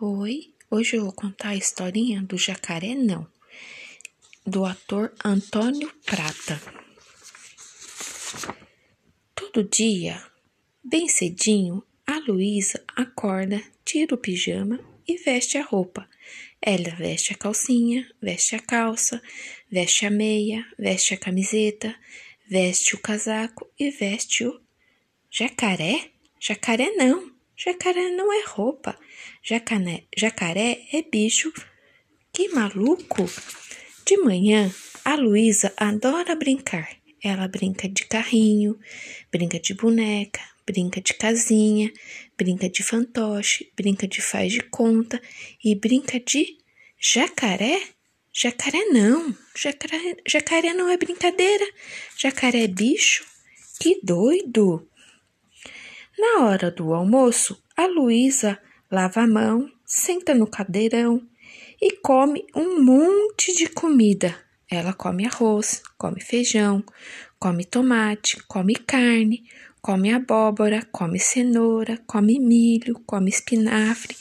Oi, hoje eu vou contar a historinha do Jacaré Não, do ator Antônio Prata. Todo dia, bem cedinho, a Luísa acorda, tira o pijama e veste a roupa. Ela veste a calcinha, veste a calça, veste a meia, veste a camiseta, veste o casaco e veste o jacaré. Jacaré não, jacaré não é roupa. Jacané, jacaré é bicho. Que maluco! De manhã, a Luísa adora brincar. Ela brinca de carrinho, brinca de boneca, brinca de casinha, brinca de fantoche, brinca de faz de conta e brinca de jacaré. Jacaré não, jacaré, jacaré não é brincadeira, jacaré é bicho. Que doido! Na hora do almoço, a Luísa lava a mão, senta no cadeirão e come um monte de comida. Ela come arroz, come feijão, come tomate, come carne, come abóbora, come cenoura, come milho, come espinafre,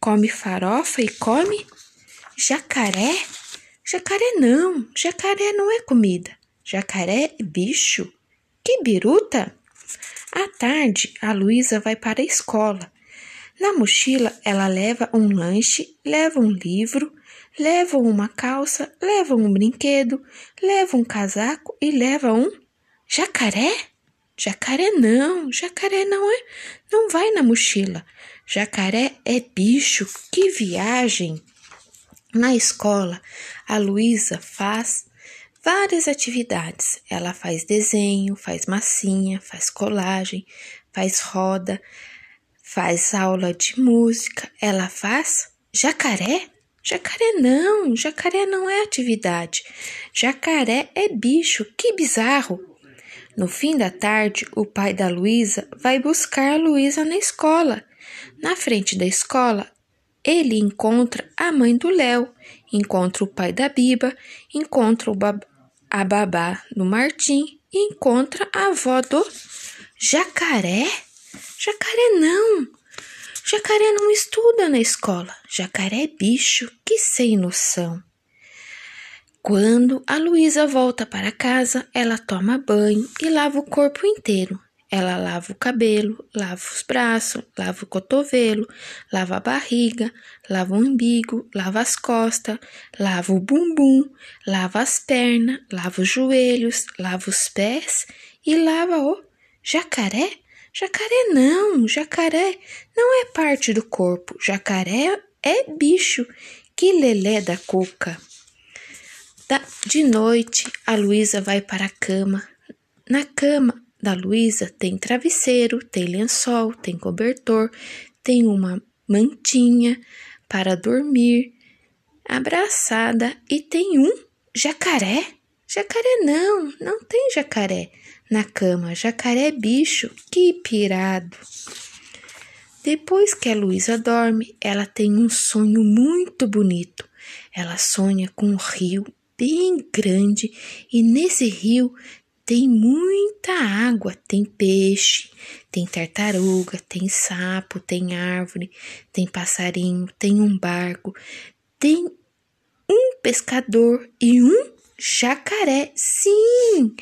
come farofa e come jacaré. Jacaré não, jacaré não é comida. Jacaré é bicho. Que biruta! À tarde, a Luísa vai para a escola. Na mochila, ela leva um lanche, leva um livro, leva uma calça, leva um brinquedo, leva um casaco e leva um jacaré. Jacaré não, jacaré não é, não vai na mochila. Jacaré é bicho, que viagem. Na escola, a Luísa faz várias atividades. Ela faz desenho, faz massinha, faz colagem, faz roda, faz aula de música, ela faz jacaré? Jacaré não, jacaré não é atividade. Jacaré é bicho, que bizarro. No fim da tarde, o pai da Luísa vai buscar a Luísa na escola. Na frente da escola, ele encontra a mãe do Léo, encontra o pai da Biba, encontra a babá do Martim e encontra a avó do Jacaré. Jacaré não. Jacaré não estuda na escola. Jacaré é bicho, que sem noção. Quando a Luísa volta para casa, ela toma banho e lava o corpo inteiro. Ela lava o cabelo, lava os braços, lava o cotovelo, lava a barriga, lava o umbigo, lava as costas, lava o bumbum, lava as pernas, lava os joelhos, lava os pés e lava o jacaré Jacaré não, jacaré não é parte do corpo. Jacaré é bicho. Que lelé da cuca. Da, de noite, a Luísa vai para a cama. Na cama da Luísa tem travesseiro, tem lençol, tem cobertor, tem uma mantinha para dormir, abraçada e tem um jacaré. Jacaré não, não tem jacaré na cama. Jacaré é bicho, que pirado. Depois que a Luísa dorme, ela tem um sonho muito bonito. Ela sonha com um rio bem grande e nesse rio tem muita água, tem peixe, tem tartaruga, tem sapo, tem árvore, tem passarinho, tem um barco, tem um pescador e um Jacaré, sim!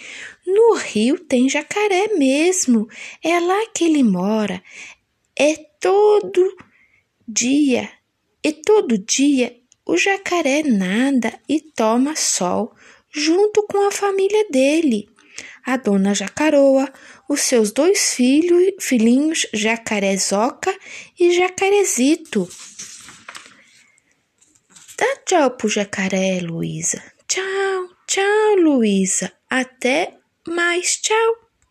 No rio tem jacaré mesmo. É lá que ele mora. É todo dia. E todo dia o jacaré nada e toma sol junto com a família dele. A dona Jacaroa, os seus dois filhos, filhinhos Jacarezoca e Jacarezito. Dá tchau pro jacaré, Luísa. Tchau, tchau, Luísa. Até mais. Tchau.